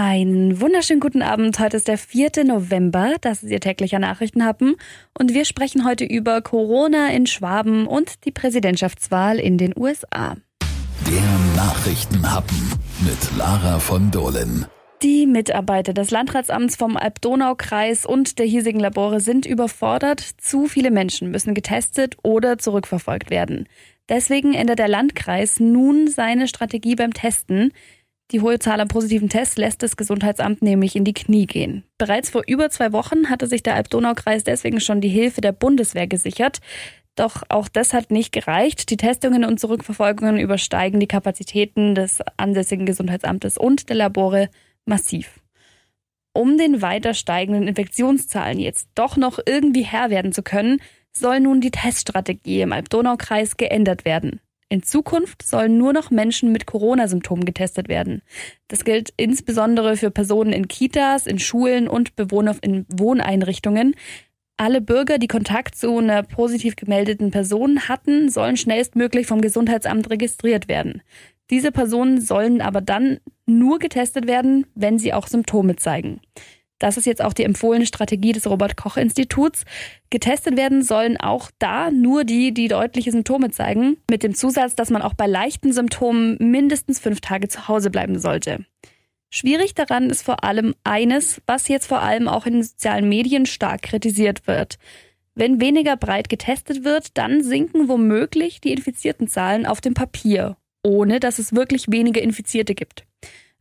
Einen wunderschönen guten Abend. Heute ist der 4. November. Das ist Ihr täglicher Nachrichtenhappen. Und wir sprechen heute über Corona in Schwaben und die Präsidentschaftswahl in den USA. Der Nachrichtenhappen mit Lara von Dohlen. Die Mitarbeiter des Landratsamts vom Alb-Donau-Kreis und der hiesigen Labore sind überfordert. Zu viele Menschen müssen getestet oder zurückverfolgt werden. Deswegen ändert der Landkreis nun seine Strategie beim Testen. Die hohe Zahl an positiven Tests lässt das Gesundheitsamt nämlich in die Knie gehen. Bereits vor über zwei Wochen hatte sich der Alb-Donau-Kreis deswegen schon die Hilfe der Bundeswehr gesichert. Doch auch das hat nicht gereicht. Die Testungen und Zurückverfolgungen übersteigen die Kapazitäten des ansässigen Gesundheitsamtes und der Labore massiv. Um den weiter steigenden Infektionszahlen jetzt doch noch irgendwie Herr werden zu können, soll nun die Teststrategie im Alb-Donau-Kreis geändert werden. In Zukunft sollen nur noch Menschen mit Corona-Symptomen getestet werden. Das gilt insbesondere für Personen in Kitas, in Schulen und Bewohner in Wohneinrichtungen. Alle Bürger, die Kontakt zu einer positiv gemeldeten Person hatten, sollen schnellstmöglich vom Gesundheitsamt registriert werden. Diese Personen sollen aber dann nur getestet werden, wenn sie auch Symptome zeigen. Das ist jetzt auch die empfohlene Strategie des Robert Koch Instituts. Getestet werden sollen auch da nur die, die deutliche Symptome zeigen, mit dem Zusatz, dass man auch bei leichten Symptomen mindestens fünf Tage zu Hause bleiben sollte. Schwierig daran ist vor allem eines, was jetzt vor allem auch in den sozialen Medien stark kritisiert wird. Wenn weniger breit getestet wird, dann sinken womöglich die infizierten Zahlen auf dem Papier ohne dass es wirklich wenige Infizierte gibt.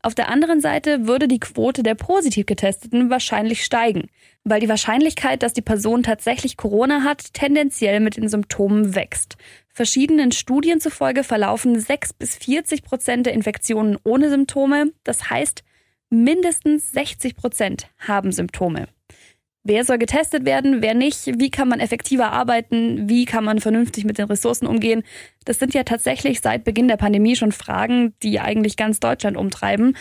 Auf der anderen Seite würde die Quote der positiv Getesteten wahrscheinlich steigen, weil die Wahrscheinlichkeit, dass die Person tatsächlich Corona hat, tendenziell mit den Symptomen wächst. Verschiedenen Studien zufolge verlaufen 6 bis 40 Prozent der Infektionen ohne Symptome. Das heißt, mindestens 60 Prozent haben Symptome. Wer soll getestet werden, wer nicht? Wie kann man effektiver arbeiten? Wie kann man vernünftig mit den Ressourcen umgehen? Das sind ja tatsächlich seit Beginn der Pandemie schon Fragen, die eigentlich ganz Deutschland umtreiben.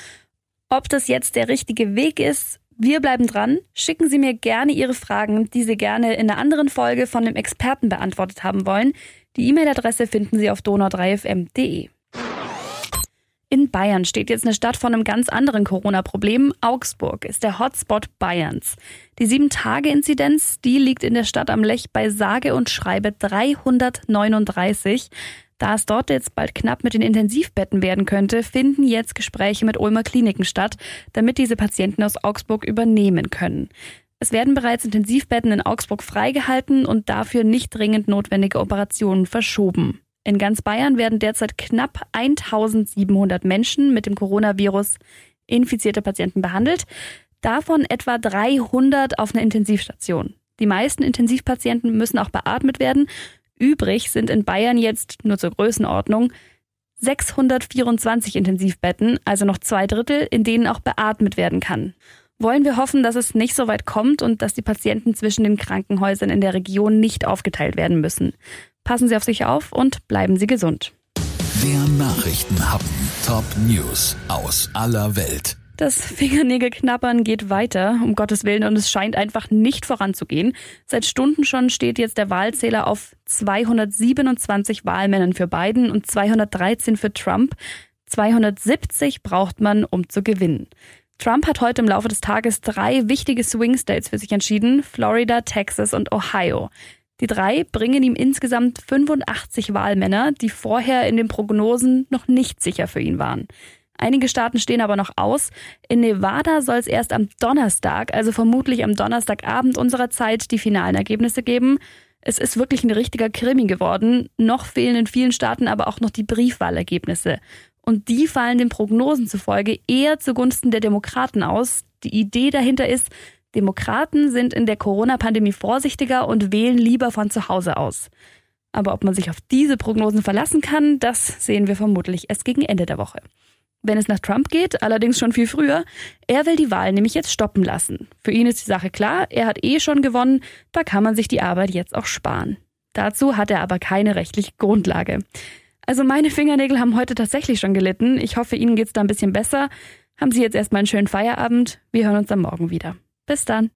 Ob das jetzt der richtige Weg ist, wir bleiben dran. Schicken Sie mir gerne Ihre Fragen, die Sie gerne in einer anderen Folge von einem Experten beantwortet haben wollen. Die E-Mail-Adresse finden Sie auf donau3fm.de. In Bayern steht jetzt eine Stadt vor einem ganz anderen Corona-Problem. Augsburg ist der Hotspot Bayerns. Die 7-Tage-Inzidenz, die liegt in der Stadt am Lech bei sage und schreibe 339. Da es dort jetzt bald knapp mit den Intensivbetten werden könnte, finden jetzt Gespräche mit Ulmer Kliniken statt, damit diese Patienten aus Augsburg übernehmen können. Es werden bereits Intensivbetten in Augsburg freigehalten und dafür nicht dringend notwendige Operationen verschoben. In ganz Bayern werden derzeit knapp 1700 Menschen mit dem Coronavirus infizierte Patienten behandelt, davon etwa 300 auf einer Intensivstation. Die meisten Intensivpatienten müssen auch beatmet werden. Übrig sind in Bayern jetzt nur zur Größenordnung 624 Intensivbetten, also noch zwei Drittel, in denen auch beatmet werden kann. Wollen wir hoffen, dass es nicht so weit kommt und dass die Patienten zwischen den Krankenhäusern in der Region nicht aufgeteilt werden müssen. Passen Sie auf sich auf und bleiben Sie gesund. Der Nachrichtenhappen. Top News aus aller Welt. Das Fingernägelknappern geht weiter, um Gottes Willen, und es scheint einfach nicht voranzugehen. Seit Stunden schon steht jetzt der Wahlzähler auf 227 Wahlmännern für Biden und 213 für Trump. 270 braucht man, um zu gewinnen. Trump hat heute im Laufe des Tages drei wichtige Swing States für sich entschieden, Florida, Texas und Ohio. Die drei bringen ihm insgesamt 85 Wahlmänner, die vorher in den Prognosen noch nicht sicher für ihn waren. Einige Staaten stehen aber noch aus. In Nevada soll es erst am Donnerstag, also vermutlich am Donnerstagabend unserer Zeit, die finalen Ergebnisse geben. Es ist wirklich ein richtiger Krimi geworden. Noch fehlen in vielen Staaten aber auch noch die Briefwahlergebnisse. Und die fallen den Prognosen zufolge eher zugunsten der Demokraten aus. Die Idee dahinter ist, Demokraten sind in der Corona-Pandemie vorsichtiger und wählen lieber von zu Hause aus. Aber ob man sich auf diese Prognosen verlassen kann, das sehen wir vermutlich erst gegen Ende der Woche. Wenn es nach Trump geht, allerdings schon viel früher, er will die Wahl nämlich jetzt stoppen lassen. Für ihn ist die Sache klar, er hat eh schon gewonnen, da kann man sich die Arbeit jetzt auch sparen. Dazu hat er aber keine rechtliche Grundlage. Also meine Fingernägel haben heute tatsächlich schon gelitten. Ich hoffe, Ihnen geht's da ein bisschen besser. Haben Sie jetzt erstmal einen schönen Feierabend. Wir hören uns am Morgen wieder. Bis dann.